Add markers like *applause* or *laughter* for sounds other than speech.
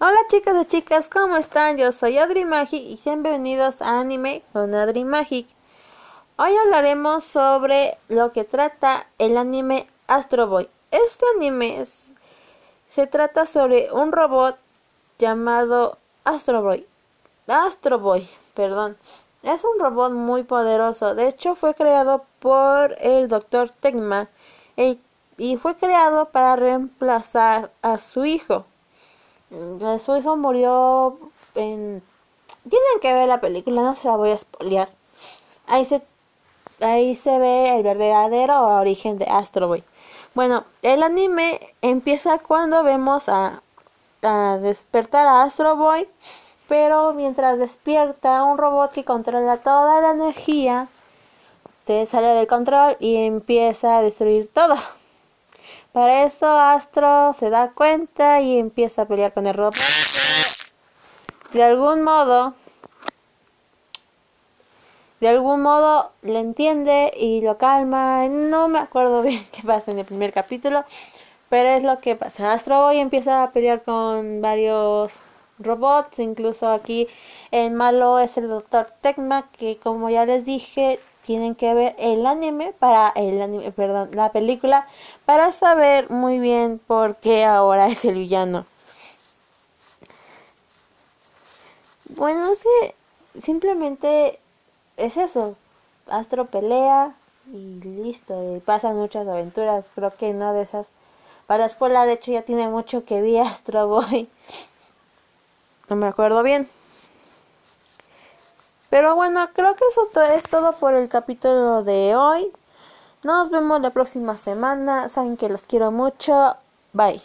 Hola chicas y chicas, ¿cómo están? Yo soy Adri Magic y bienvenidos a Anime con Adri Magic. Hoy hablaremos sobre lo que trata el anime Astro Boy. Este anime se trata sobre un robot llamado Astro Boy. Astro Boy, perdón. Es un robot muy poderoso. De hecho, fue creado por el Dr. Tegma y fue creado para reemplazar a su hijo. Mm, su hijo murió en... Tienen que ver la película, no se la voy a spoilear. Ahí se, ahí se ve el verdadero origen de Astro Boy. Bueno, el anime empieza cuando vemos a, a despertar a Astro Boy, pero mientras despierta un robot que controla toda la energía, se sale del control y empieza a destruir todo. Para eso Astro se da cuenta y empieza a pelear con el robot. De algún modo, de algún modo le entiende y lo calma. No me acuerdo *laughs* bien qué pasa en el primer capítulo, pero es lo que pasa. Astro hoy empieza a pelear con varios robots, incluso aquí el malo es el Doctor Tecma, que como ya les dije, tienen que ver el anime para el anime, perdón, la película para saber muy bien por qué ahora es el villano. Bueno, es que simplemente es eso. Astro pelea y listo. Y pasan muchas aventuras. Creo que no de esas. Para la escuela, de hecho, ya tiene mucho que vi Astro Boy. *laughs* No me acuerdo bien. Pero bueno, creo que eso es todo por el capítulo de hoy. Nos vemos la próxima semana. Saben que los quiero mucho. Bye.